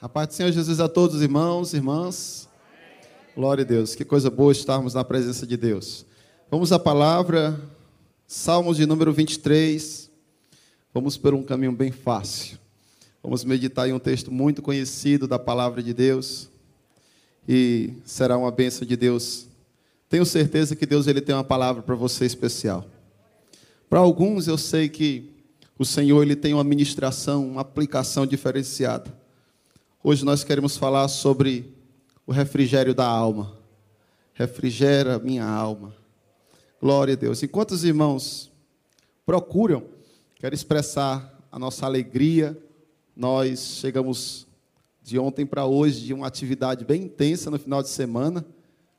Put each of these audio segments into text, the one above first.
A paz do Senhor Jesus a todos os irmãos, irmãs. Glória a Deus. Que coisa boa estarmos na presença de Deus. Vamos à palavra, Salmos de número 23. Vamos por um caminho bem fácil. Vamos meditar em um texto muito conhecido da palavra de Deus. E será uma bênção de Deus. Tenho certeza que Deus ele tem uma palavra para você especial. Para alguns eu sei que o Senhor ele tem uma ministração, uma aplicação diferenciada. Hoje nós queremos falar sobre o refrigério da alma. Refrigera minha alma. Glória a Deus. Enquanto os irmãos procuram, quero expressar a nossa alegria. Nós chegamos de ontem para hoje de uma atividade bem intensa no final de semana.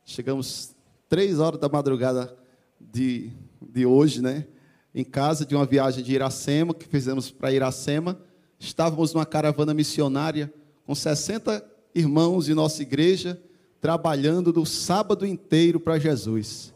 Chegamos três horas da madrugada de, de hoje, né? Em casa de uma viagem de Iracema, que fizemos para Iracema. Estávamos numa caravana missionária com 60 irmãos de nossa igreja, trabalhando do sábado inteiro para Jesus.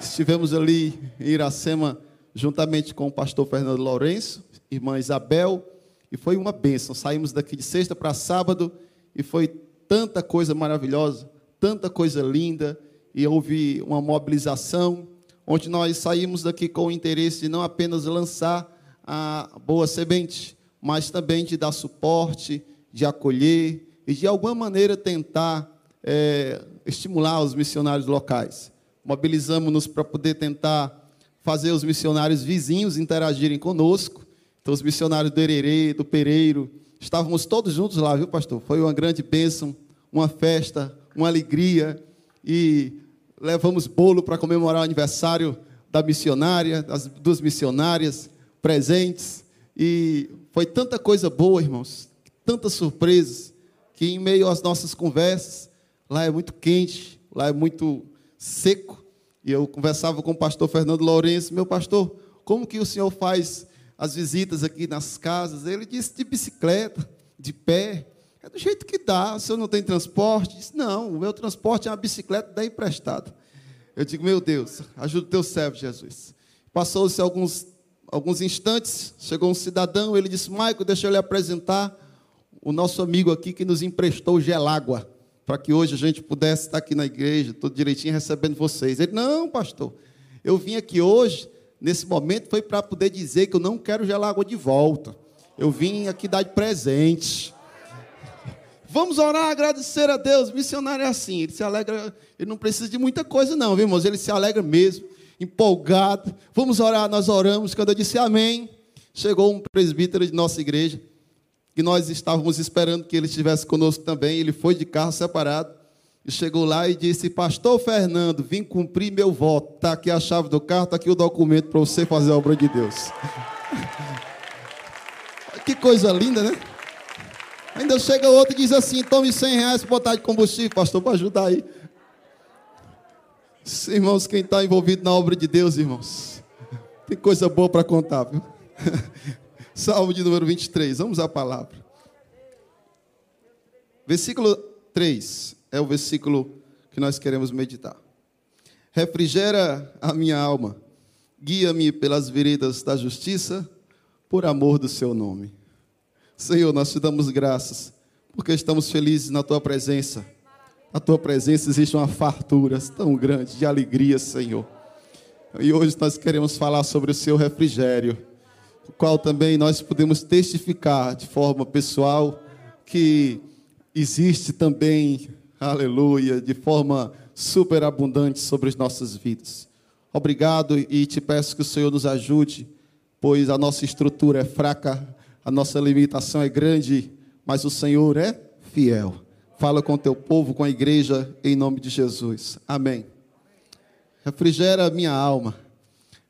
Estivemos ali em Iracema, juntamente com o pastor Fernando Lourenço, irmã Isabel, e foi uma bênção. Saímos daqui de sexta para sábado e foi tanta coisa maravilhosa, tanta coisa linda, e houve uma mobilização, onde nós saímos daqui com o interesse de não apenas lançar a boa semente, mas também de dar suporte, de acolher e de alguma maneira tentar é, estimular os missionários locais. Mobilizamos-nos para poder tentar fazer os missionários vizinhos interagirem conosco. Então, os missionários do Hererê, do Pereiro, estávamos todos juntos lá, viu, pastor? Foi uma grande bênção, uma festa, uma alegria. E levamos bolo para comemorar o aniversário da missionária, das duas missionárias presentes. E foi tanta coisa boa, irmãos, tantas surpresas, que em meio às nossas conversas, lá é muito quente, lá é muito seco, e eu conversava com o pastor Fernando Lourenço, meu pastor, como que o senhor faz as visitas aqui nas casas? Ele disse de bicicleta, de pé, é do jeito que dá, o senhor não tem transporte? Disse, não, o meu transporte é uma bicicleta da emprestada. Eu digo, meu Deus, ajuda o teu servo, Jesus. Passou-se alguns, alguns instantes, chegou um cidadão, ele disse, Maico, deixa eu lhe apresentar o nosso amigo aqui que nos emprestou gelágua, para que hoje a gente pudesse estar aqui na igreja, tudo direitinho, recebendo vocês. Ele, não, pastor, eu vim aqui hoje, nesse momento, foi para poder dizer que eu não quero gelágua de volta. Eu vim aqui dar de presente. Vamos orar, agradecer a Deus. Missionário é assim, ele se alegra, ele não precisa de muita coisa, não, viu, irmãos? Ele se alegra mesmo, empolgado. Vamos orar, nós oramos. Quando eu disse amém, chegou um presbítero de nossa igreja que nós estávamos esperando que ele estivesse conosco também. Ele foi de carro separado e chegou lá e disse: Pastor Fernando, vim cumprir meu voto. Está aqui a chave do carro, está aqui o documento para você fazer a obra de Deus. que coisa linda, né? Ainda chega outro e diz assim: tome 100 reais para botar de combustível, pastor, para ajudar aí. Irmãos, quem está envolvido na obra de Deus, irmãos, tem coisa boa para contar, viu? Salmo de número 23, vamos à palavra. Versículo 3 é o versículo que nós queremos meditar. Refrigera a minha alma, guia-me pelas veredas da justiça, por amor do seu nome. Senhor, nós te damos graças, porque estamos felizes na tua presença. Na tua presença existe uma fartura tão grande de alegria, Senhor. E hoje nós queremos falar sobre o seu refrigério o qual também nós podemos testificar de forma pessoal que existe também, aleluia, de forma superabundante sobre as nossas vidas. Obrigado e te peço que o Senhor nos ajude, pois a nossa estrutura é fraca, a nossa limitação é grande, mas o Senhor é fiel. Fala com o teu povo, com a igreja, em nome de Jesus. Amém. Refrigera minha alma.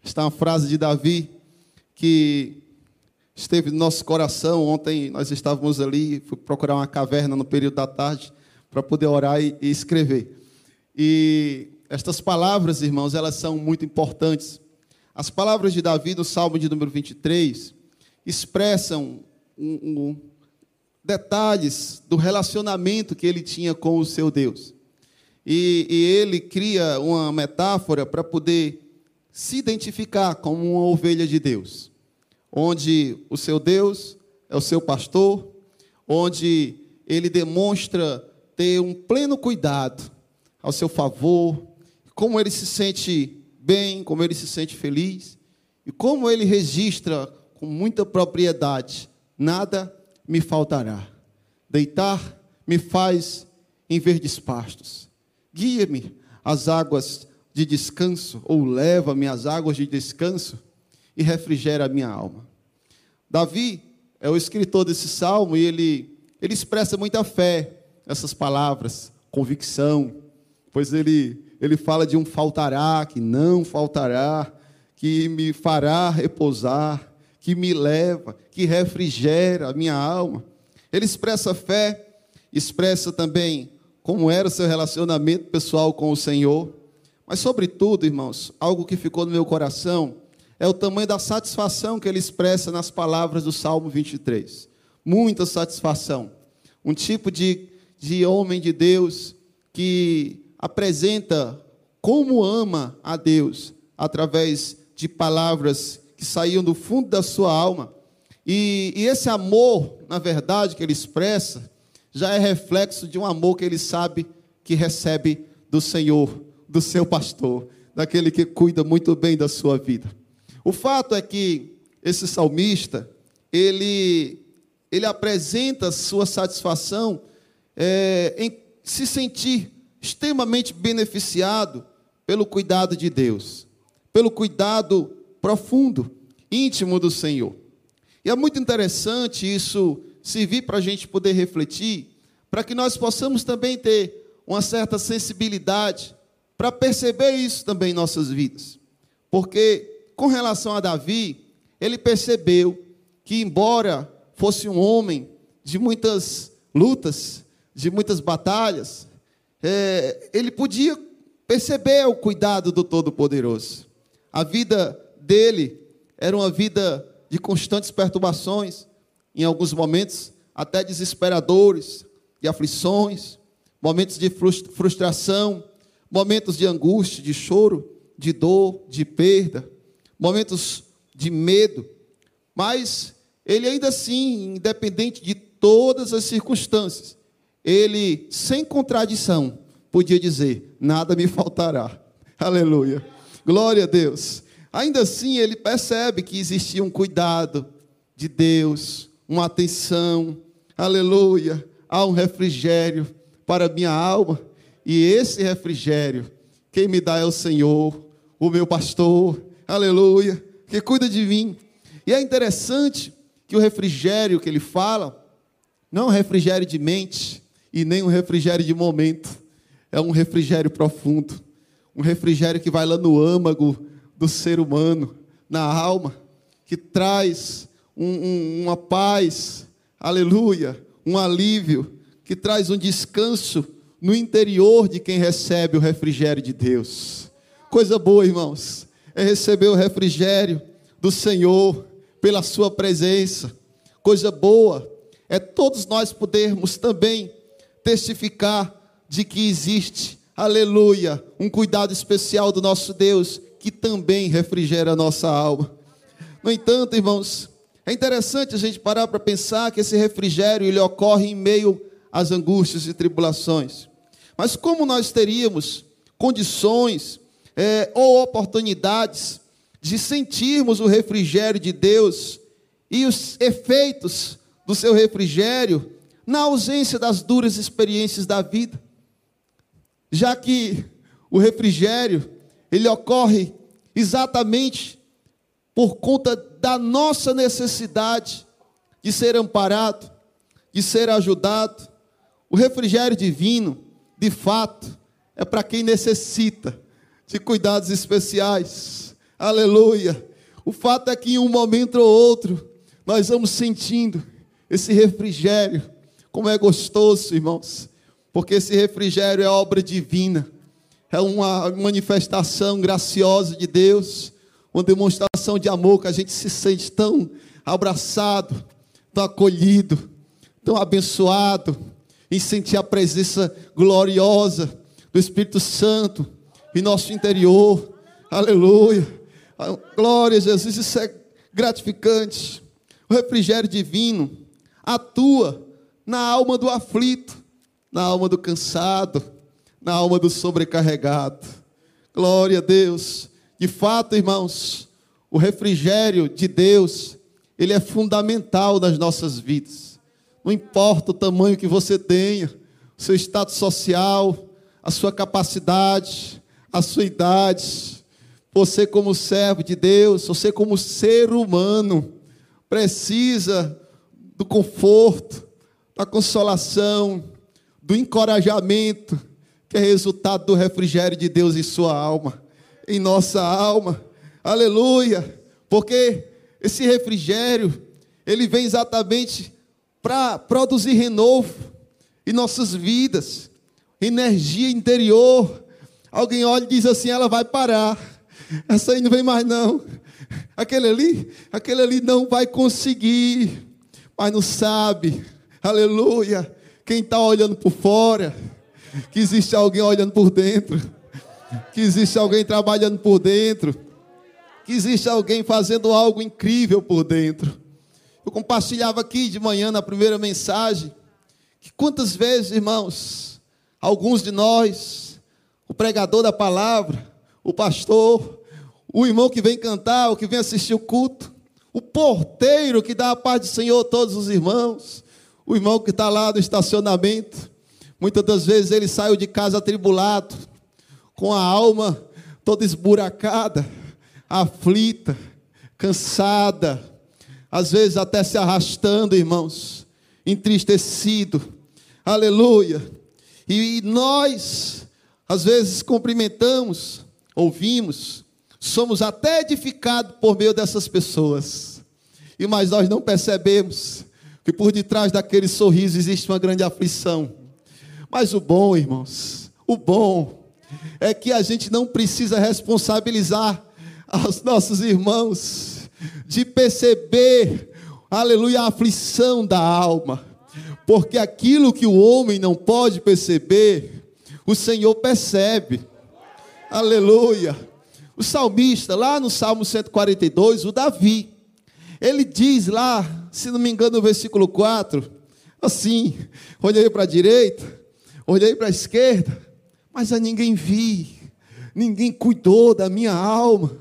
Está uma frase de Davi que esteve no nosso coração. Ontem nós estávamos ali, fui procurar uma caverna no período da tarde para poder orar e, escrever. E estas palavras, irmãos, elas são muito importantes. As palavras de Davi no Salmo de número 23 expressam um, um, detalhes do relacionamento que ele tinha com o seu Deus. E, e ele cria uma metáfora para poder se identificar como uma ovelha de Deus onde o seu Deus é o seu pastor, onde ele demonstra ter um pleno cuidado ao seu favor, como ele se sente bem, como ele se sente feliz e como ele registra com muita propriedade: nada me faltará. Deitar me faz em verdes pastos. Guia-me às águas de descanso, ou leva-me às águas de descanso e refrigera a minha alma. Davi é o escritor desse salmo e ele, ele expressa muita fé nessas palavras, convicção, pois ele, ele fala de um faltará, que não faltará, que me fará repousar, que me leva, que refrigera a minha alma. Ele expressa fé, expressa também como era o seu relacionamento pessoal com o Senhor. Mas, sobretudo, irmãos, algo que ficou no meu coração é o tamanho da satisfação que ele expressa nas palavras do Salmo 23. Muita satisfação. Um tipo de, de homem de Deus que apresenta como ama a Deus através de palavras que saíam do fundo da sua alma. E, e esse amor, na verdade, que ele expressa, já é reflexo de um amor que ele sabe que recebe do Senhor, do seu pastor, daquele que cuida muito bem da sua vida. O fato é que esse salmista, ele, ele apresenta sua satisfação é, em se sentir extremamente beneficiado pelo cuidado de Deus, pelo cuidado profundo, íntimo do Senhor. E é muito interessante isso servir para a gente poder refletir, para que nós possamos também ter uma certa sensibilidade para perceber isso também em nossas vidas. Porque, com relação a Davi, ele percebeu que, embora fosse um homem de muitas lutas, de muitas batalhas, é, ele podia perceber o cuidado do Todo-Poderoso. A vida dele era uma vida de constantes perturbações, em alguns momentos até desesperadores, de aflições, momentos de frustração, momentos de angústia, de choro, de dor, de perda, momentos de medo. Mas ele ainda assim, independente de todas as circunstâncias, ele, sem contradição, podia dizer: nada me faltará. Aleluia. Glória a Deus. Ainda assim, ele percebe que existia um cuidado de Deus, uma atenção, aleluia, há um refrigério para minha alma, e esse refrigério, quem me dá é o Senhor, o meu pastor, aleluia, que cuida de mim. E é interessante que o refrigério que ele fala, não é um refrigério de mente e nem um refrigério de momento, é um refrigério profundo, um refrigério que vai lá no âmago do ser humano, na alma, que traz um, um, uma paz, aleluia, um alívio, que traz um descanso no interior de quem recebe o refrigério de Deus. Coisa boa, irmãos, é receber o refrigério do Senhor pela Sua presença. Coisa boa é todos nós podermos também testificar de que existe, aleluia, um cuidado especial do nosso Deus que também refrigera a nossa alma. No entanto, irmãos, é interessante a gente parar para pensar que esse refrigério ele ocorre em meio às angústias e tribulações. Mas como nós teríamos condições é, ou oportunidades de sentirmos o refrigério de Deus e os efeitos do seu refrigério na ausência das duras experiências da vida? Já que o refrigério ele ocorre exatamente por conta da nossa necessidade de ser amparado, de ser ajudado. O refrigério divino, de fato, é para quem necessita de cuidados especiais. Aleluia. O fato é que em um momento ou outro, nós vamos sentindo esse refrigério. Como é gostoso, irmãos, porque esse refrigério é obra divina é uma manifestação graciosa de Deus, uma demonstração de amor que a gente se sente tão abraçado, tão acolhido, tão abençoado, em sentir a presença gloriosa do Espírito Santo em nosso interior. Aleluia. Glória a Jesus, isso é gratificante. O refrigério divino atua na alma do aflito, na alma do cansado, na alma do sobrecarregado. Glória a Deus. De fato, irmãos, o refrigério de Deus, ele é fundamental nas nossas vidas. Não importa o tamanho que você tenha, o seu status social, a sua capacidade, a sua idade, você como servo de Deus, você como ser humano, precisa do conforto, da consolação, do encorajamento, que é resultado do refrigério de Deus em sua alma, em nossa alma. Aleluia! Porque esse refrigério, ele vem exatamente para produzir renovo em nossas vidas, energia interior. Alguém olha e diz assim: ela vai parar. Essa aí não vem mais, não. Aquele ali, aquele ali não vai conseguir, mas não sabe, aleluia. Quem está olhando por fora, que existe alguém olhando por dentro, que existe alguém trabalhando por dentro, que existe alguém fazendo algo incrível por dentro. Eu compartilhava aqui de manhã na primeira mensagem que quantas vezes, irmãos, alguns de nós, o pregador da palavra, o pastor, o irmão que vem cantar, o que vem assistir o culto, o porteiro que dá a paz do Senhor a todos os irmãos, o irmão que está lá no estacionamento, muitas das vezes ele saiu de casa atribulado, com a alma toda esburacada, aflita, cansada, às vezes até se arrastando, irmãos, entristecido, aleluia. E nós, às vezes, cumprimentamos, ouvimos, somos até edificados por meio dessas pessoas, e mas nós não percebemos que por detrás daquele sorriso existe uma grande aflição. Mas o bom, irmãos, o bom é que a gente não precisa responsabilizar aos nossos irmãos de perceber, aleluia, a aflição da alma, porque aquilo que o homem não pode perceber, o Senhor percebe, aleluia. O salmista, lá no Salmo 142, o Davi, ele diz lá, se não me engano, no versículo 4, assim: olhei para a direita, olhei para a esquerda, mas a ninguém vi, ninguém cuidou da minha alma.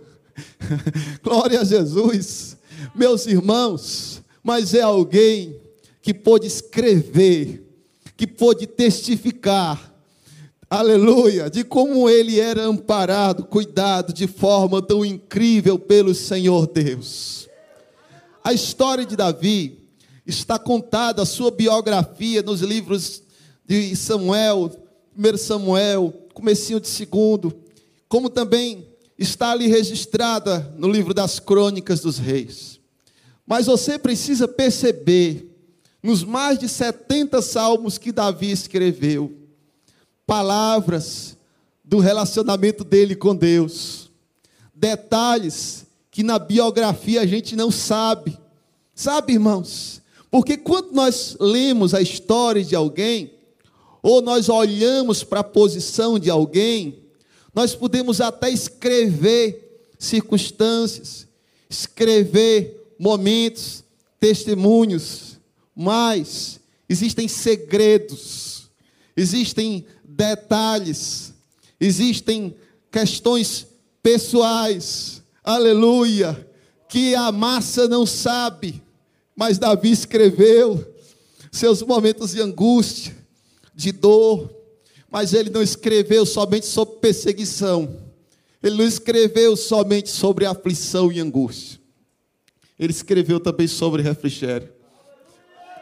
Glória a Jesus, meus irmãos, mas é alguém que pôde escrever, que pôde testificar, aleluia, de como ele era amparado, cuidado de forma tão incrível pelo Senhor Deus. A história de Davi está contada, a sua biografia nos livros de Samuel, 1 Samuel, comecinho de segundo, como também está ali registrada no livro das crônicas dos reis. Mas você precisa perceber, nos mais de 70 salmos que Davi escreveu, palavras do relacionamento dele com Deus, detalhes que na biografia a gente não sabe. Sabe, irmãos? Porque quando nós lemos a história de alguém, ou nós olhamos para a posição de alguém, nós podemos até escrever circunstâncias, escrever momentos, testemunhos, mas existem segredos, existem detalhes, existem questões pessoais, aleluia, que a massa não sabe, mas Davi escreveu seus momentos de angústia, de dor, mas ele não escreveu somente sobre perseguição. Ele não escreveu somente sobre aflição e angústia. Ele escreveu também sobre refrigério.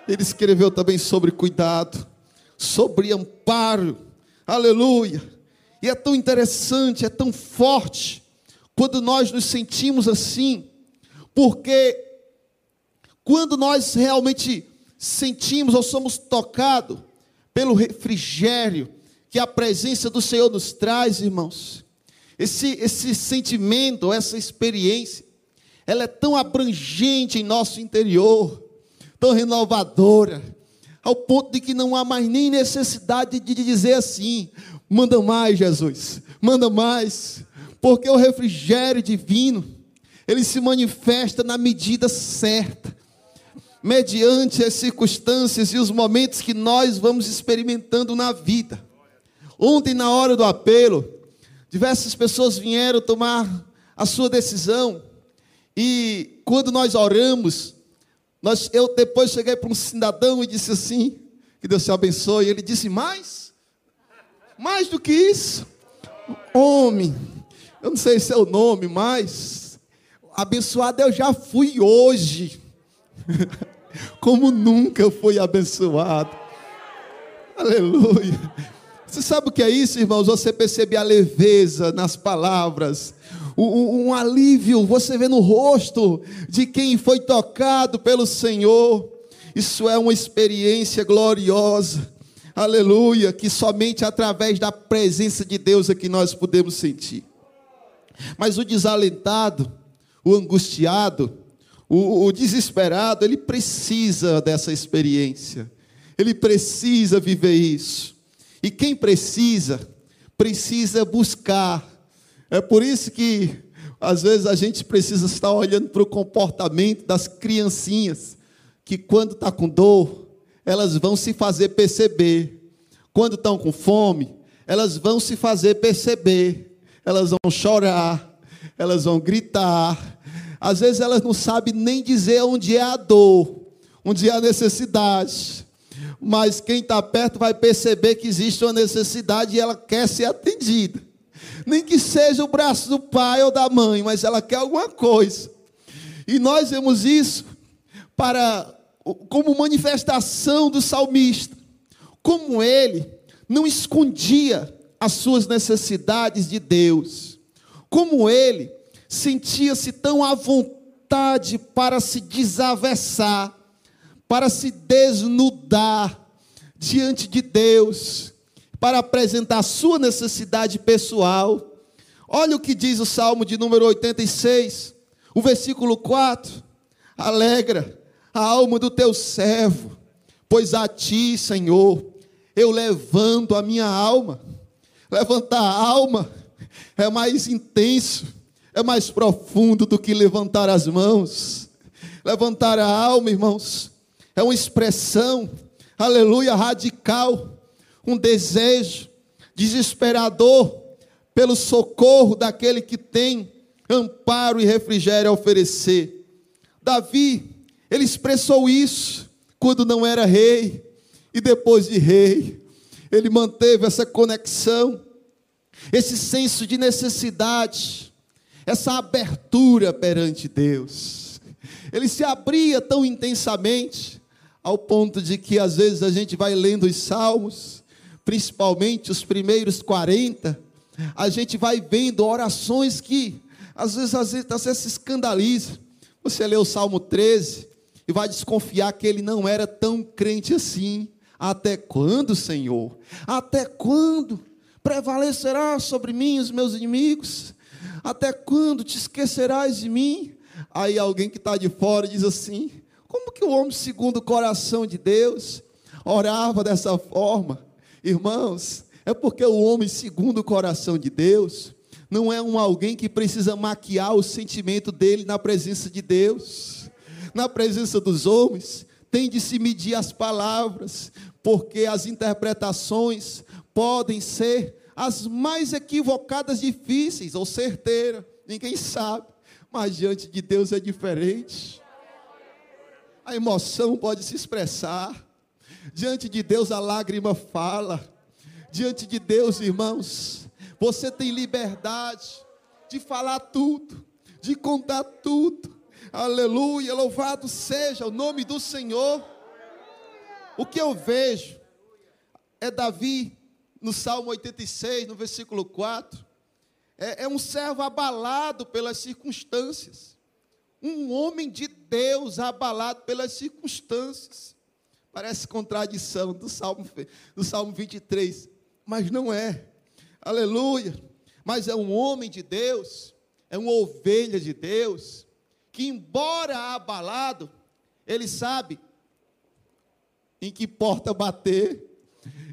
Ele escreveu também sobre cuidado, sobre amparo. Aleluia. E é tão interessante, é tão forte quando nós nos sentimos assim, porque quando nós realmente sentimos ou somos tocados pelo refrigério, que a presença do Senhor nos traz, irmãos. Esse, esse sentimento, essa experiência, ela é tão abrangente em nosso interior, tão renovadora, ao ponto de que não há mais nem necessidade de dizer assim: manda mais, Jesus, manda mais, porque o refrigério divino, ele se manifesta na medida certa, mediante as circunstâncias e os momentos que nós vamos experimentando na vida. Ontem, na hora do apelo, diversas pessoas vieram tomar a sua decisão, e quando nós oramos, nós, eu depois cheguei para um cidadão e disse assim: que Deus te abençoe. Ele disse: mais, mais do que isso, homem, eu não sei se é o nome, mas abençoado eu já fui hoje, como nunca eu fui abençoado. Aleluia. Você sabe o que é isso, irmãos? Você percebe a leveza nas palavras, um, alívio, você vê no rosto de quem foi tocado pelo Senhor. Isso é uma experiência gloriosa, aleluia, que somente através da presença de Deus é que nós podemos sentir. Mas o desalentado, o angustiado, o, o desesperado, ele precisa dessa experiência, ele precisa viver isso. E quem precisa, precisa buscar. É por isso que às vezes a gente precisa estar olhando para o comportamento das criancinhas que quando está com dor, elas vão se fazer perceber. Quando estão com fome, elas vão se fazer perceber. Elas vão chorar, elas vão gritar. Às vezes elas não sabem nem dizer onde é a dor, onde é a necessidade. Mas quem está perto vai perceber que existe uma necessidade e ela quer ser atendida. Nem que seja o braço do pai ou da mãe, mas ela quer alguma coisa. E nós vemos isso para como manifestação do salmista, como ele não escondia as suas necessidades de Deus, como ele sentia-se tão à vontade para se desavessar, para se desnudar diante de Deus, para apresentar sua necessidade pessoal. Olha o que diz o Salmo de número 86, o versículo 4. Alegra a alma do teu servo, pois a ti, Senhor, eu levanto a minha alma. Levantar a alma é mais intenso, é mais profundo do que levantar as mãos. Levantar a alma, irmãos, é uma expressão, aleluia, radical, um desejo desesperador pelo socorro daquele que tem amparo e refrigério a oferecer. Davi ele expressou isso quando não era rei e depois de rei. Ele manteve essa conexão, esse senso de necessidade, essa abertura perante Deus. Ele se abria tão intensamente, ao ponto de que às vezes a gente vai lendo os salmos, principalmente os primeiros 40, a gente vai vendo orações que às vezes, às vezes, às vezes se escandaliza. Você lê o Salmo 13, e vai desconfiar que ele não era tão crente assim. Até quando, Senhor? Até quando prevalecerá sobre mim os meus inimigos? Até quando te esquecerás de mim? Aí alguém que está de fora diz assim: como que o homem segundo o coração de Deus orava dessa forma? Irmãos, é porque o homem segundo o coração de Deus não é um alguém que precisa maquiar o sentimento dele na presença de Deus na presença dos homens, tem de se medir as palavras, porque as interpretações podem ser as mais equivocadas, difíceis ou certeiras, ninguém sabe, mas diante de Deus é diferente. A emoção pode se expressar, diante de Deus a lágrima fala, diante de Deus, irmãos, você tem liberdade de falar tudo, de contar tudo, Aleluia, louvado seja o nome do Senhor. O que eu vejo é Davi no Salmo 86, no versículo 4. É, é um servo abalado pelas circunstâncias. Um homem de Deus abalado pelas circunstâncias. Parece contradição do Salmo, do Salmo 23, mas não é. Aleluia. Mas é um homem de Deus, é uma ovelha de Deus que, embora abalado, ele sabe em que porta bater,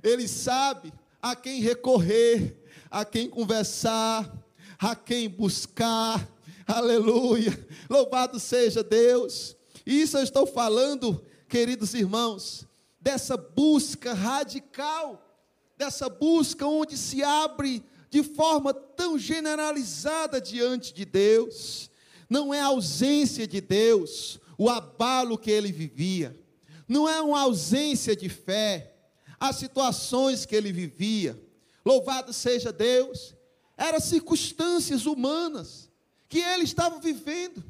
ele sabe a quem recorrer, a quem conversar, a quem buscar. Aleluia! Louvado seja Deus. Isso eu estou falando, queridos irmãos, dessa busca radical, dessa busca onde se abre de forma tão generalizada diante de Deus. Não é a ausência de Deus, o abalo que ele vivia. Não é uma ausência de fé, as situações que ele vivia. Louvado seja Deus, eram circunstâncias humanas que ele estava vivendo.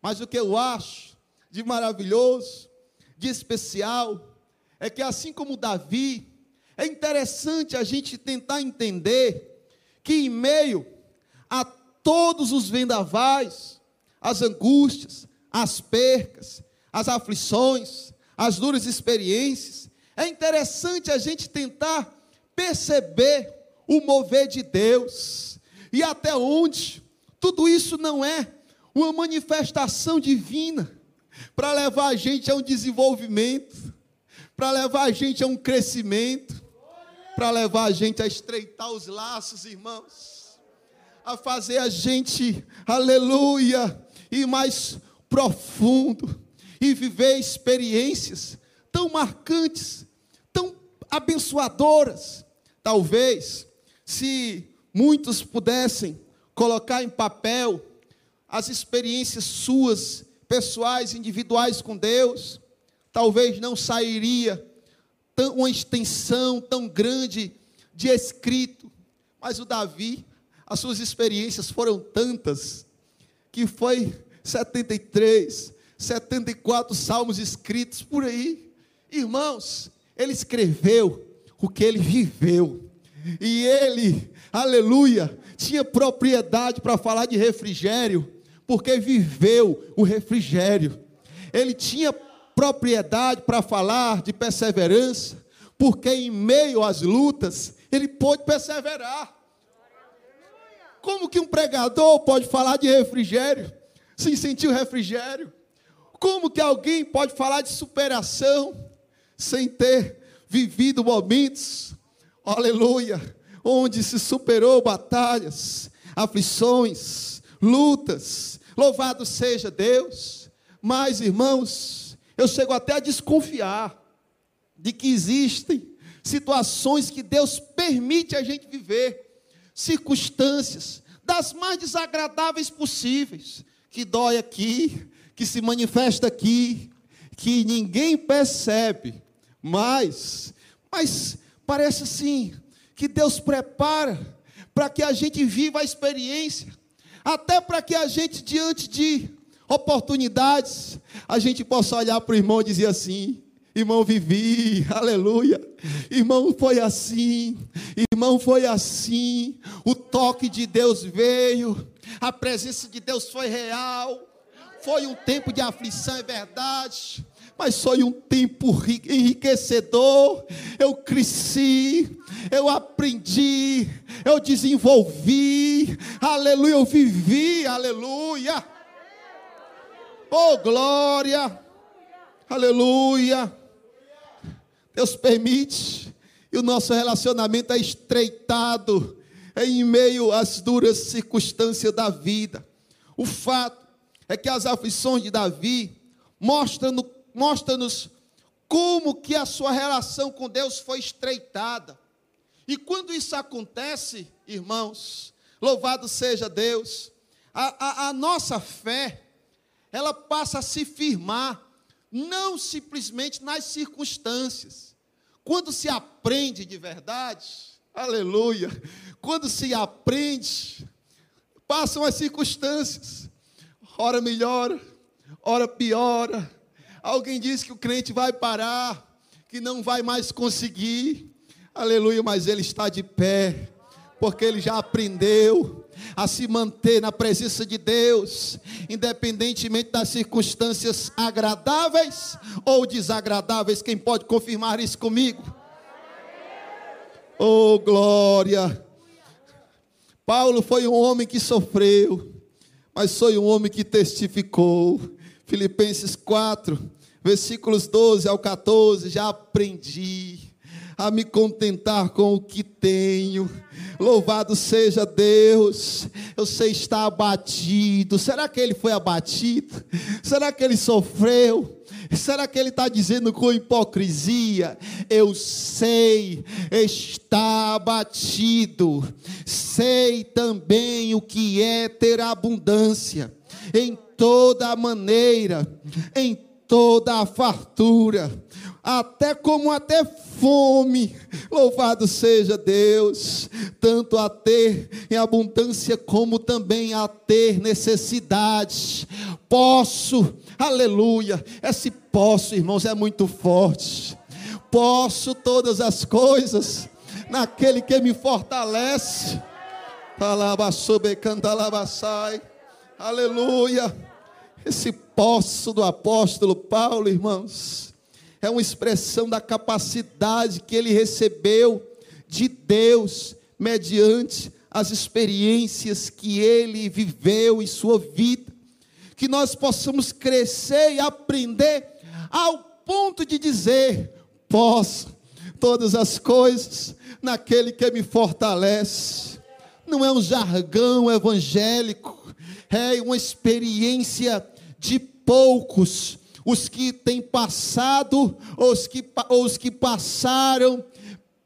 Mas o que eu acho de maravilhoso, de especial, é que assim como Davi, é interessante a gente tentar entender que em meio a todos os vendavais, as angústias, as percas, as aflições, as duras experiências, é interessante a gente tentar perceber o mover de Deus. E até onde tudo isso não é uma manifestação divina para levar a gente a um desenvolvimento, para levar a gente a um crescimento, para levar a gente a estreitar os laços, irmãos, a fazer a gente, aleluia, ir mais profundo e viver experiências tão marcantes, tão abençoadoras. Talvez, se muitos pudessem colocar em papel as experiências suas, pessoais, individuais com Deus, talvez não sairia uma extensão tão grande de escrito, mas o Davi, as suas experiências foram tantas, que foi 73, 74 salmos escritos por aí. Irmãos, ele escreveu o que ele viveu. E ele, aleluia, tinha propriedade para falar de refrigério, porque viveu o refrigério. Ele tinha propriedade para falar de perseverança, porque em meio às lutas, ele pôde perseverar. Como que um pregador pode falar de refrigério sem sentir o refrigério? Como que alguém pode falar de superação sem ter vivido momentos, aleluia, onde se superou batalhas, aflições, lutas. Louvado seja Deus. Mas, irmãos, eu chego até a desconfiar de que existem situações que Deus permite a gente viver, circunstâncias das mais desagradáveis possíveis, que dói aqui, que se manifesta aqui, que ninguém percebe, mas, mas parece assim que Deus prepara para que a gente viva a experiência, até para que a gente diante de oportunidades, a gente possa olhar para o irmão e dizer assim: Irmão, vivi, aleluia. Irmão, foi assim. Irmão, foi assim. O toque de Deus veio. A presença de Deus foi real. Foi um tempo de aflição, é verdade, mas foi um tempo enriquecedor. Eu cresci, eu aprendi, eu desenvolvi, aleluia, eu vivi, aleluia. Oh, glória, aleluia. Deus permite, e o nosso relacionamento é estreitado em meio às duras circunstâncias da vida. O fato é que as aflições de Davi mostram-nos mostra como que a sua relação com Deus foi estreitada. E quando isso acontece, irmãos, louvado seja Deus, a, a, a nossa fé, ela passa a se firmar, não simplesmente nas circunstâncias. Quando se aprende de verdade, aleluia, quando se aprende, passam as circunstâncias, ora melhora, ora piora. Alguém diz que o crente vai parar, que não vai mais conseguir. Aleluia, mas ele está de pé, porque ele já aprendeu a se manter na presença de Deus, independentemente das circunstâncias agradáveis ou desagradáveis. Quem pode confirmar isso comigo? Oh, glória! Paulo foi um homem que sofreu, mas foi um homem que testificou. Filipenses 4, versículos 12 ao 14, já aprendi. A me contentar com o que tenho. Louvado seja Deus. Eu sei estar abatido. Será que ele foi abatido? Será que ele sofreu? Será que ele está dizendo com hipocrisia? Eu sei estar abatido, sei também o que é ter abundância, em toda maneira, em toda fartura, até como até fome. Louvado seja Deus, tanto a ter em abundância como também a ter necessidade. Posso, aleluia. Esse posso, irmãos, é muito forte. Posso todas as coisas naquele que me fortalece. Aleluia. Esse posso do apóstolo Paulo, irmãos é uma expressão da capacidade que ele recebeu de Deus mediante as experiências que ele viveu em sua vida. Que nós possamos crescer e aprender ao ponto de dizer: posso todas as coisas naquele que me fortalece. Não é um jargão evangélico, é uma experiência de poucos os que têm passado, os que, os que passaram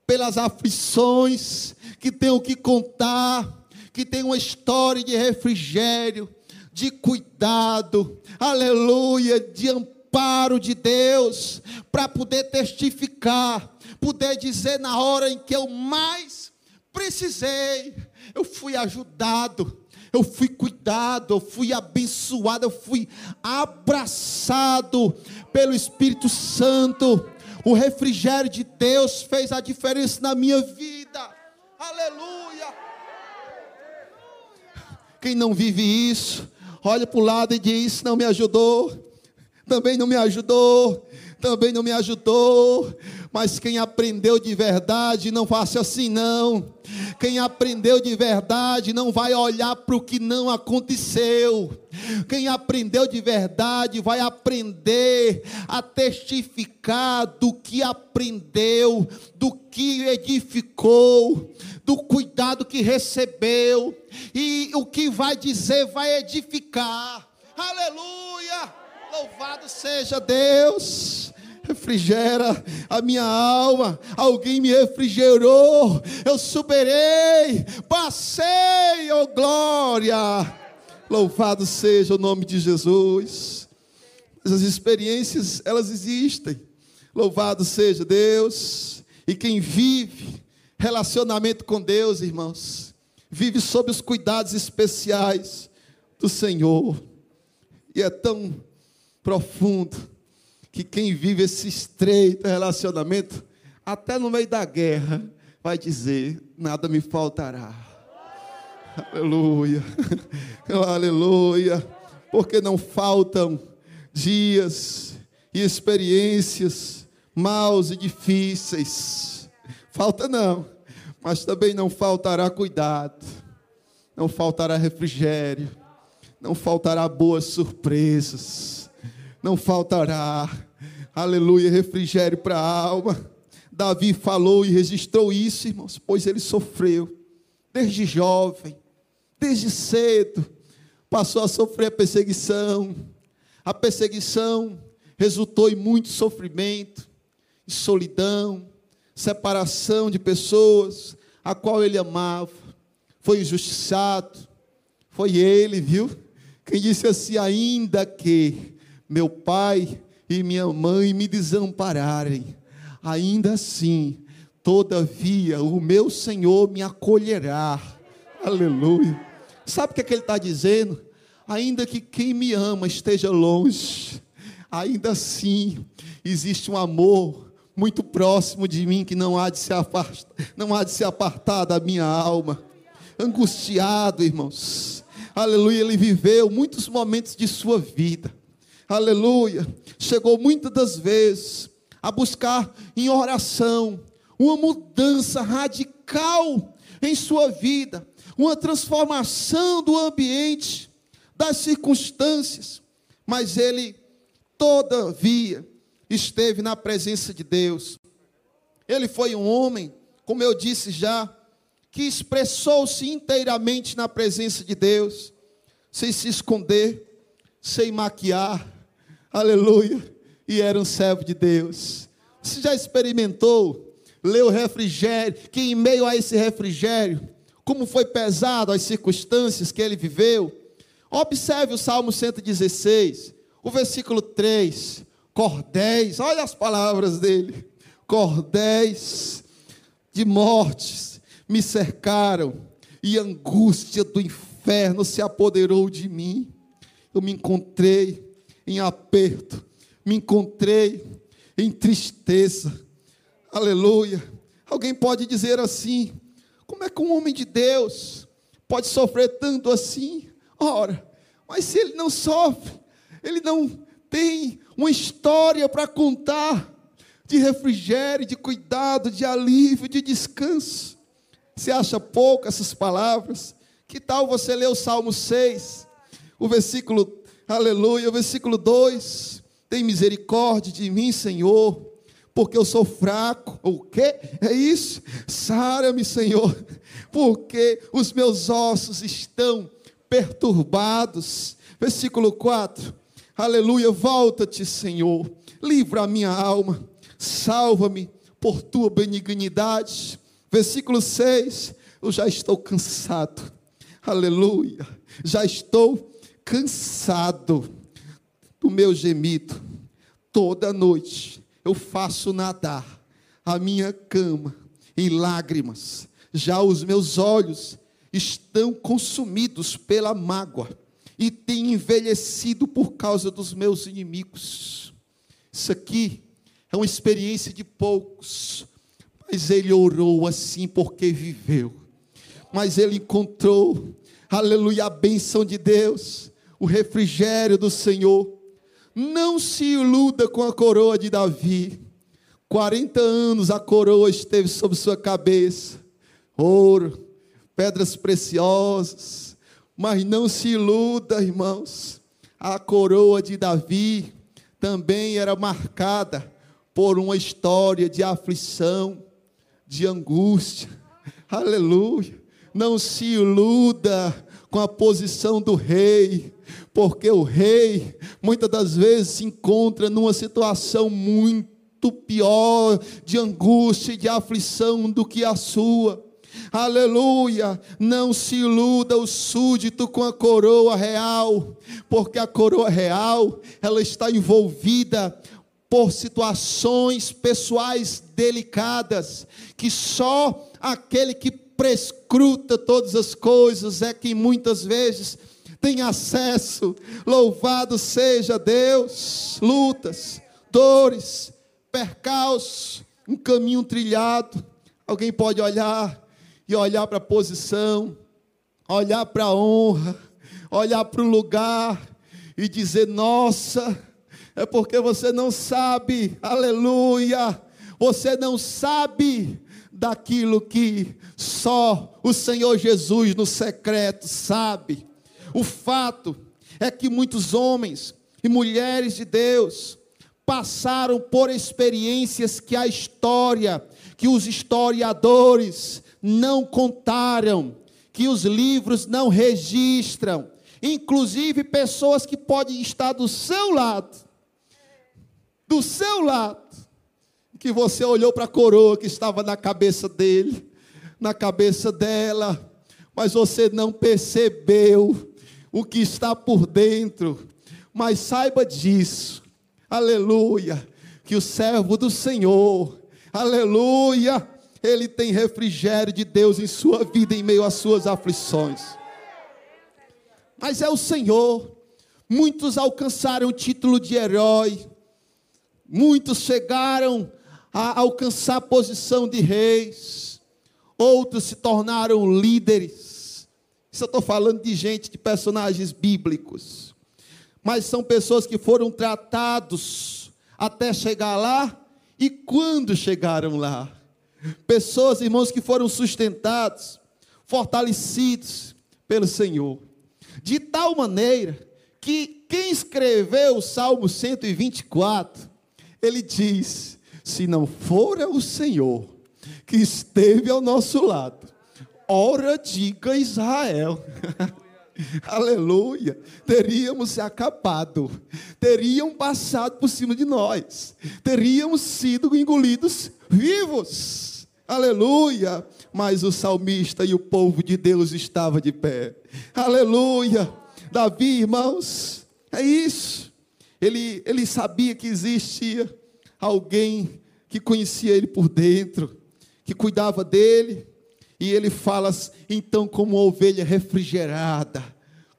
pelas aflições, que têm o que contar, que têm uma história de refrigério, de cuidado, aleluia, de amparo de Deus, para poder testificar, poder dizer na hora em que eu mais precisei, eu fui ajudado, eu fui cuidado, eu fui abençoado, eu fui abraçado pelo Espírito Santo. O refrigério de Deus fez a diferença na minha vida. Aleluia. Quem não vive isso, olha para o lado e diz: Não me ajudou, também não me ajudou, também não me ajudou. Mas quem aprendeu de verdade, não faça assim não. Quem aprendeu de verdade não vai olhar para o que não aconteceu. Quem aprendeu de verdade vai aprender a testificar do que aprendeu, do que edificou, do cuidado que recebeu, e o que vai dizer vai edificar. Aleluia! Louvado seja Deus refrigera a minha alma. Alguém me refrigerou. Eu superei, passei, oh glória. Louvado seja o nome de Jesus. Essas experiências, elas existem. Louvado seja Deus. E quem vive relacionamento com Deus, irmãos, vive sob os cuidados especiais do Senhor. E é tão profundo que quem vive esse estreito relacionamento, até no meio da guerra, vai dizer: nada me faltará. Aleluia, aleluia, porque não faltam dias e experiências maus e difíceis. Falta não, mas também não faltará cuidado, não faltará refrigério, não faltará boas surpresas não faltará, aleluia, refrigério para a alma. Davi falou e registrou isso, irmãos, pois ele sofreu, desde jovem, desde cedo, passou a sofrer a perseguição. A perseguição resultou em muito sofrimento, solidão, separação de pessoas a qual ele amava. Foi injustiçado, foi ele, viu? Quem disse assim, ainda que meu pai e minha mãe me desampararem, ainda assim, todavia, o meu Senhor me acolherá. Aleluia. Sabe o que, é que ele está dizendo? Ainda que quem me ama esteja longe, ainda assim existe um amor muito próximo de mim que não há de se afastar, não há de se apartar da minha alma. Angustiado, irmãos. Aleluia, ele viveu muitos momentos de sua vida aleluia, chegou muitas das vezes a buscar em oração uma mudança radical em sua vida, uma transformação do ambiente, das circunstâncias, mas ele, todavia, esteve na presença de Deus, Ele foi um homem, como eu disse já, que expressou-se inteiramente na presença de Deus, sem se esconder, sem maquiar, aleluia, e era um servo de Deus. Você já experimentou ler o refrigério, que em meio a esse refrigério, como foi pesado as circunstâncias que ele viveu? Observe o Salmo 116, o versículo 3, cordéis, olha as palavras dele, cordéis de mortes me cercaram, e angústia do inferno se apoderou de mim. Eu me encontrei em aperto, me encontrei em tristeza. Aleluia. Alguém pode dizer assim: como é que um homem de Deus pode sofrer tanto assim? Ora, mas se ele não sofre, ele não tem uma história para contar de refrigério, de cuidado, de alívio, de descanso. Você acha pouco essas palavras? Que tal você ler o Salmo 6, o versículo, aleluia, versículo 2: Tem misericórdia de mim, Senhor, porque eu sou fraco. O quê? É isso? Sara-me, Senhor, porque os meus ossos estão perturbados. Versículo 4: Aleluia, volta-te, Senhor, livra a minha alma, salva-me por tua benignidade. Versículo 6: Eu já estou cansado, aleluia, já estou cansado do meu gemido. Toda noite eu faço nadar a minha cama em lágrimas, já os meus olhos estão consumidos pela mágoa e têm envelhecido por causa dos meus inimigos. Isso aqui é uma experiência de poucos, mas ele orou assim porque viveu. Mas ele encontrou, aleluia, a bênção de Deus, o refrigério do Senhor. Não se iluda com a coroa de Davi. 40 anos a coroa esteve sobre sua cabeça. Ouro, pedras preciosas. Mas não se iluda, irmãos. A coroa de Davi também era marcada por uma história de aflição, de angústia. Aleluia. Não se iluda com a posição do rei, porque o rei muitas das vezes se encontra numa situação muito pior de angústia e de aflição do que a sua. Aleluia! Não se iluda o súdito com a coroa real, porque a coroa real, ela está envolvida por situações pessoais delicadas, que só aquele que prescruta todas as coisas é que muitas vezes tem acesso. Louvado seja Deus! Lutas, dores, percalços, um caminho trilhado. Alguém pode olhar e olhar para a posição, olhar para a honra, olhar para o lugar e dizer: Nossa, é porque você não sabe, aleluia, você não sabe daquilo que só o Senhor Jesus no secreto sabe. O fato é que muitos homens e mulheres de Deus passaram por experiências que a história, que os historiadores não contaram, que os livros não registram, inclusive pessoas que podem estar do seu lado, do seu lado, que você olhou para a coroa que estava na cabeça dele, na cabeça dela, mas você não percebeu o que está por dentro. Mas saiba disso, aleluia, que o servo do Senhor, aleluia, ele tem refrigério de Deus em sua vida em meio às suas aflições. Mas é o Senhor. Muitos alcançaram o título de herói. Muitos chegaram a alcançar a posição de reis. Outros se tornaram líderes. Isso eu estou falando de gente, de personagens bíblicos. Mas são pessoas que foram tratados até chegar lá. E quando chegaram lá? Pessoas, irmãos, que foram sustentados, fortalecidos pelo Senhor. De tal maneira que quem escreveu o Salmo 124, ele diz: se não fora o Senhor que esteve ao nosso lado, ora diga Israel. Aleluia, teríamos se acabado, teriam passado por cima de nós, teríamos sido engolidos vivos. Aleluia, mas o salmista e o povo de Deus estava de pé. Aleluia. Davi, irmãos, é isso. Ele, ele sabia que existia alguém que conhecia ele por dentro, que cuidava dele, e ele fala então como uma ovelha refrigerada,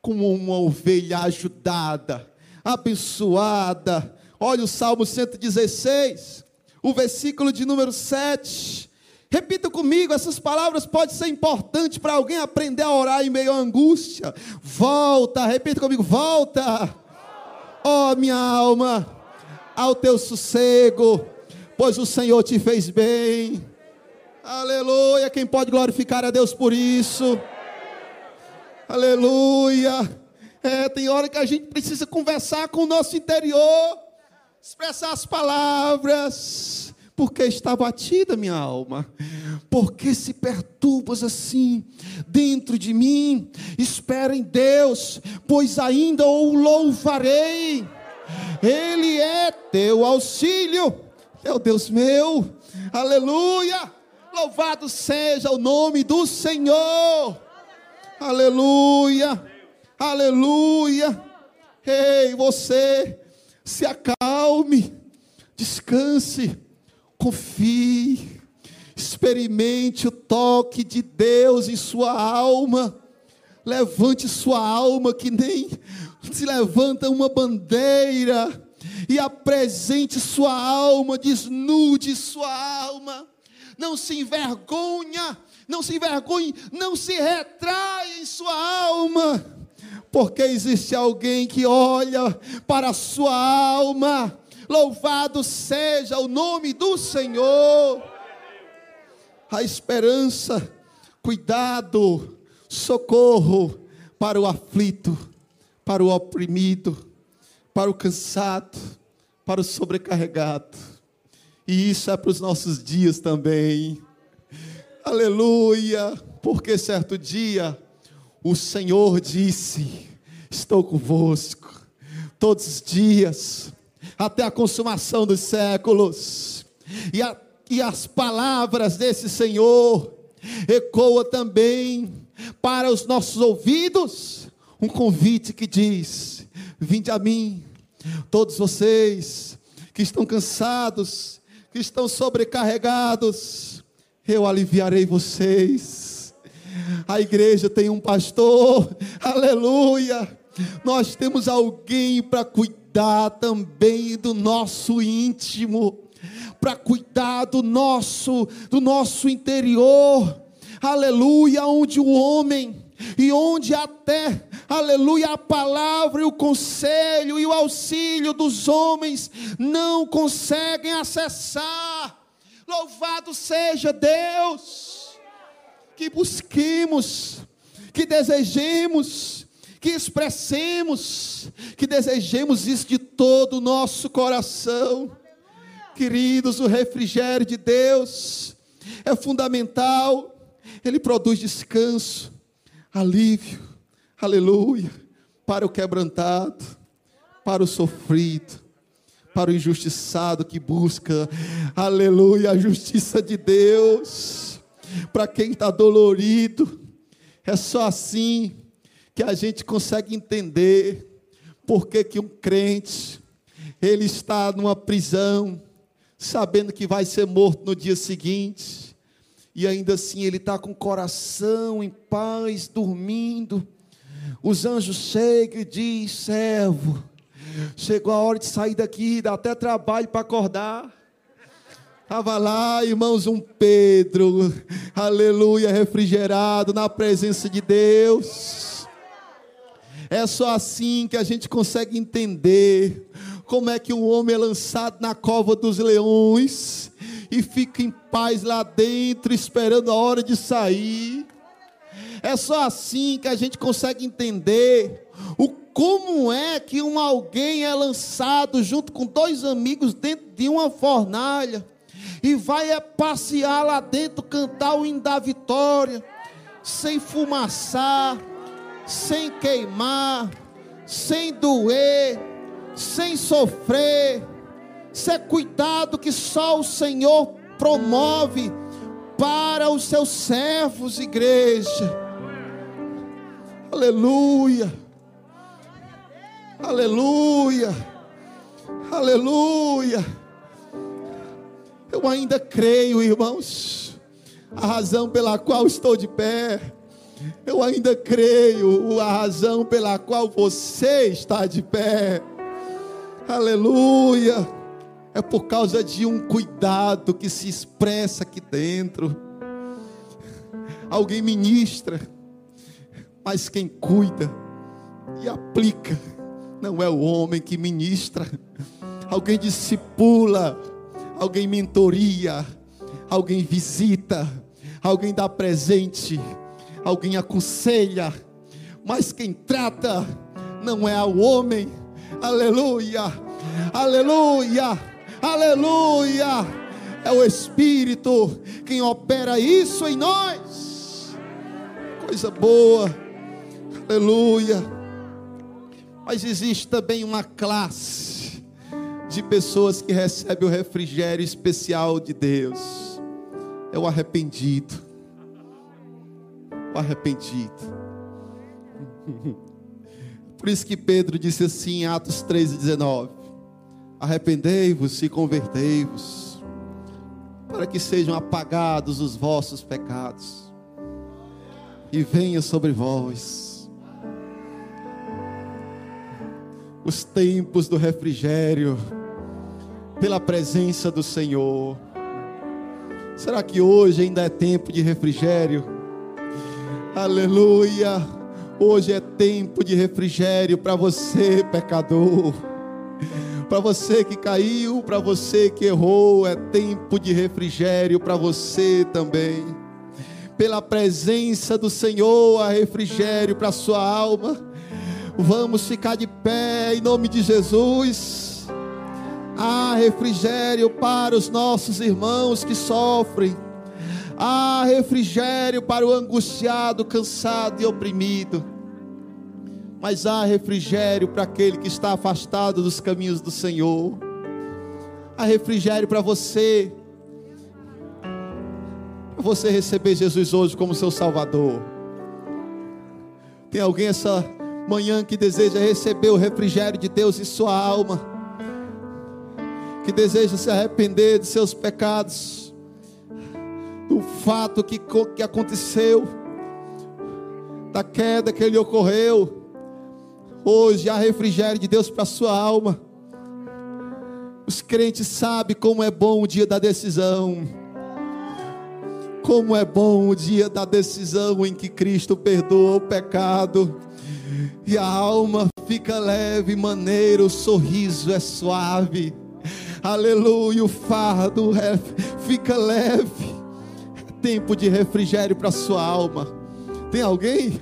como uma ovelha ajudada, abençoada. Olha o Salmo 116, o versículo de número 7. Repita comigo, essas palavras podem ser importantes para alguém aprender a orar em meio à angústia. Volta, repita comigo, volta. Ó oh, minha alma, ao teu sossego, pois o Senhor te fez bem. Aleluia. Quem pode glorificar a Deus por isso? Aleluia. É, tem hora que a gente precisa conversar com o nosso interior, expressar as palavras. Porque está batida minha alma? Porque se perturbas assim dentro de mim? Espera em Deus, pois ainda o louvarei. Ele é teu auxílio, é o Deus meu. Aleluia! Louvado seja o nome do Senhor. Aleluia. Aleluia. Ei, você se acalme, descanse, confie, experimente o toque de Deus em sua alma. Levante sua alma que nem se levanta uma bandeira e apresente sua alma, desnude sua alma não se envergonha, não se envergonhe, não se retrai em sua alma, porque existe alguém que olha para a sua alma. Louvado seja o nome do Senhor. A esperança, cuidado, socorro para o aflito, para o oprimido, para o cansado, para o sobrecarregado. E isso é para os nossos dias também. Aleluia! Porque certo dia o Senhor disse: Estou convosco todos os dias, até a consumação dos séculos. E, a, e as palavras desse Senhor ecoam também para os nossos ouvidos um convite que diz: Vinde a mim, todos vocês que estão cansados que estão sobrecarregados, eu aliviarei vocês. A igreja tem um pastor, aleluia. Nós temos alguém para cuidar também do nosso íntimo, para cuidar do nosso, do nosso interior, aleluia, onde o homem e onde até, aleluia, a palavra e o conselho e o auxílio dos homens não conseguem acessar. Louvado seja Deus, que busquemos, que desejemos, que expressemos, que desejemos isso de todo o nosso coração. Queridos, o refrigério de Deus é fundamental, ele produz descanso, alívio, aleluia, para o quebrantado, para o sofrido, para o injustiçado que busca, aleluia, a justiça de Deus, para quem está dolorido, é só assim que a gente consegue entender por que, que um crente, ele está numa prisão, sabendo que vai ser morto no dia seguinte, e ainda assim ele está com o coração em paz, dormindo. Os anjos chegam e dizem: servo, chegou a hora de sair daqui, dá até trabalho para acordar. Estava lá, irmãos, um Pedro, aleluia, refrigerado na presença de Deus. É só assim que a gente consegue entender como é que um homem é lançado na cova dos leões e fica em paz lá dentro, esperando a hora de sair. É só assim que a gente consegue entender o como é que um alguém é lançado junto com dois amigos dentro de uma fornalha. e vai é passear lá dentro, cantar o hino da vitória, sem fumaçar, sem queimar, sem doer, sem sofrer. Ser cuidado que só o Senhor promove para os seus servos, igreja. Aleluia. Aleluia. Aleluia. Eu ainda creio, irmãos. A razão pela qual estou de pé. Eu ainda creio a razão pela qual você está de pé. Aleluia. É por causa de um cuidado que se expressa aqui dentro. Alguém ministra mas quem cuida e aplica não é o homem que ministra. Alguém discipula, alguém mentoria, alguém visita, alguém dá presente, alguém aconselha, mas quem trata não é o homem. Aleluia, aleluia, aleluia. É o Espírito quem opera isso em nós. Coisa boa Aleluia. Mas existe também uma classe de pessoas que recebem o refrigério especial de Deus. É o arrependido. O arrependido. Por isso que Pedro disse assim em Atos 3,19: Arrependei-vos e convertei-vos, para que sejam apagados os vossos pecados, e venha sobre vós os tempos do refrigério, pela presença do Senhor. Será que hoje ainda é tempo de refrigério? Aleluia! Hoje é tempo de refrigério para você, pecador. Para você que caiu, para você que errou, é tempo de refrigério para você também. Pela presença do Senhor, há refrigério para sua alma Vamos ficar de pé em nome de Jesus. Há refrigério para os nossos irmãos que sofrem. Há refrigério para o angustiado, cansado e oprimido. Mas há refrigério para aquele que está afastado dos caminhos do Senhor. Há refrigério para você. Para você receber Jesus hoje como seu Salvador. Tem alguém essa manhã que deseja receber o refrigério de Deus em sua alma, que deseja se arrepender de seus pecados, do fato que, que aconteceu, da queda que lhe ocorreu. Hoje há refrigério de Deus para sua alma. Os crentes sabem como é bom o dia da decisão. Como é bom o dia da decisão em que Cristo perdoa o pecado e a alma fica leve, maneiro, o sorriso é suave. Aleluia, o fardo é, fica leve. É tempo de refrigério para sua alma. Tem alguém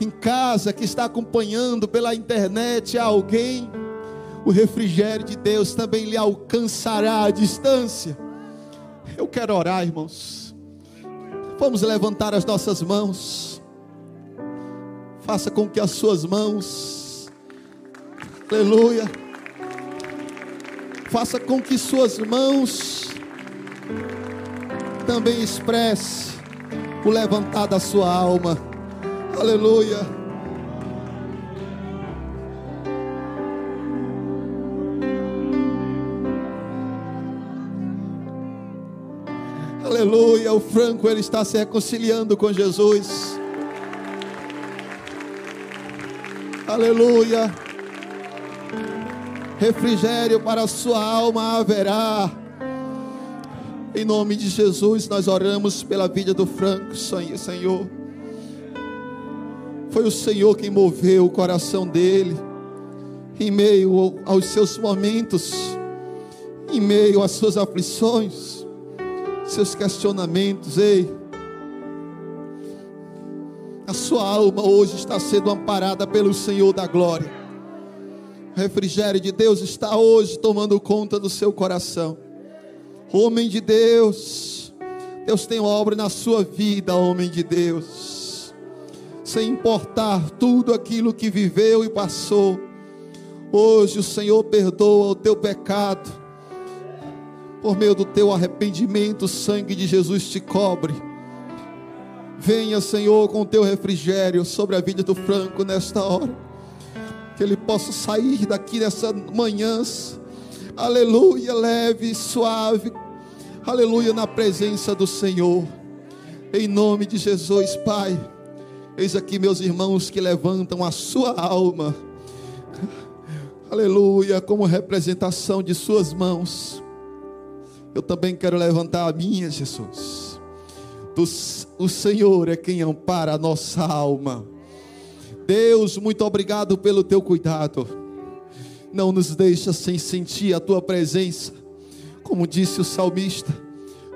em casa que está acompanhando pela internet alguém? O refrigério de Deus também lhe alcançará à distância. Eu quero orar, irmãos. Vamos levantar as nossas mãos. Faça com que as suas mãos, aleluia, faça com que suas mãos também expresse o levantar da sua alma, aleluia. Aleluia, o Franco ele está se reconciliando com Jesus. Aleluia. Refrigério para a sua alma haverá. Em nome de Jesus, nós oramos pela vida do Franco, Senhor. Foi o Senhor quem moveu o coração dele, em meio aos seus momentos, em meio às suas aflições, seus questionamentos. Ei, a sua alma hoje está sendo amparada pelo Senhor da glória. O refrigério de Deus está hoje tomando conta do seu coração. Homem de Deus, Deus tem obra na sua vida, homem de Deus. Sem importar tudo aquilo que viveu e passou, hoje o Senhor perdoa o teu pecado. Por meio do teu arrependimento, o sangue de Jesus te cobre. Venha, Senhor, com o teu refrigério sobre a vida do Franco nesta hora. Que ele possa sair daqui nessa manhã, aleluia, leve, suave, aleluia, na presença do Senhor. Em nome de Jesus, Pai. Eis aqui meus irmãos que levantam a sua alma, aleluia, como representação de Suas mãos. Eu também quero levantar a minha, Jesus. O Senhor é quem ampara a nossa alma. Deus, muito obrigado pelo teu cuidado. Não nos deixa sem sentir a tua presença. Como disse o salmista,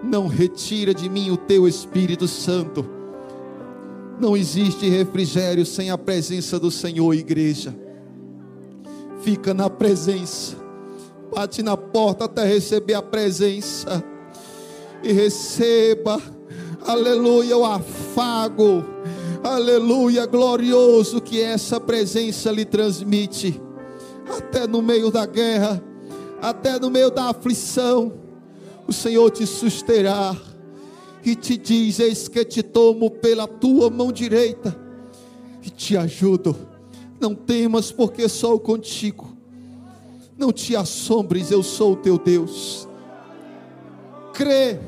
não retira de mim o teu Espírito Santo. Não existe refrigério sem a presença do Senhor, igreja. Fica na presença, bate na porta até receber a presença, e receba, aleluia, o afago, aleluia, glorioso que essa presença lhe transmite, até no meio da guerra, até no meio da aflição, o Senhor te susterá e te diz: Eis que te tomo pela tua mão direita e te ajudo. Não temas, porque sou contigo. Não te assombres, eu sou o teu Deus. Crê,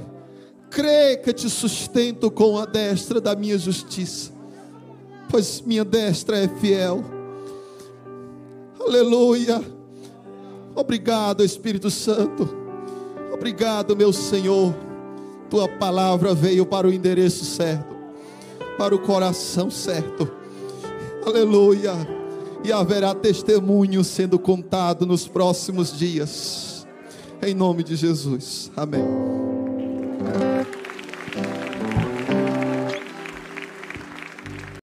crê que te sustento com a destra da minha justiça, pois minha destra é fiel. Aleluia. Obrigado, Espírito Santo. Obrigado, meu Senhor. Tua palavra veio para o endereço certo, para o coração certo. Aleluia. E haverá testemunho sendo contado nos próximos dias. Em nome de Jesus. Amém.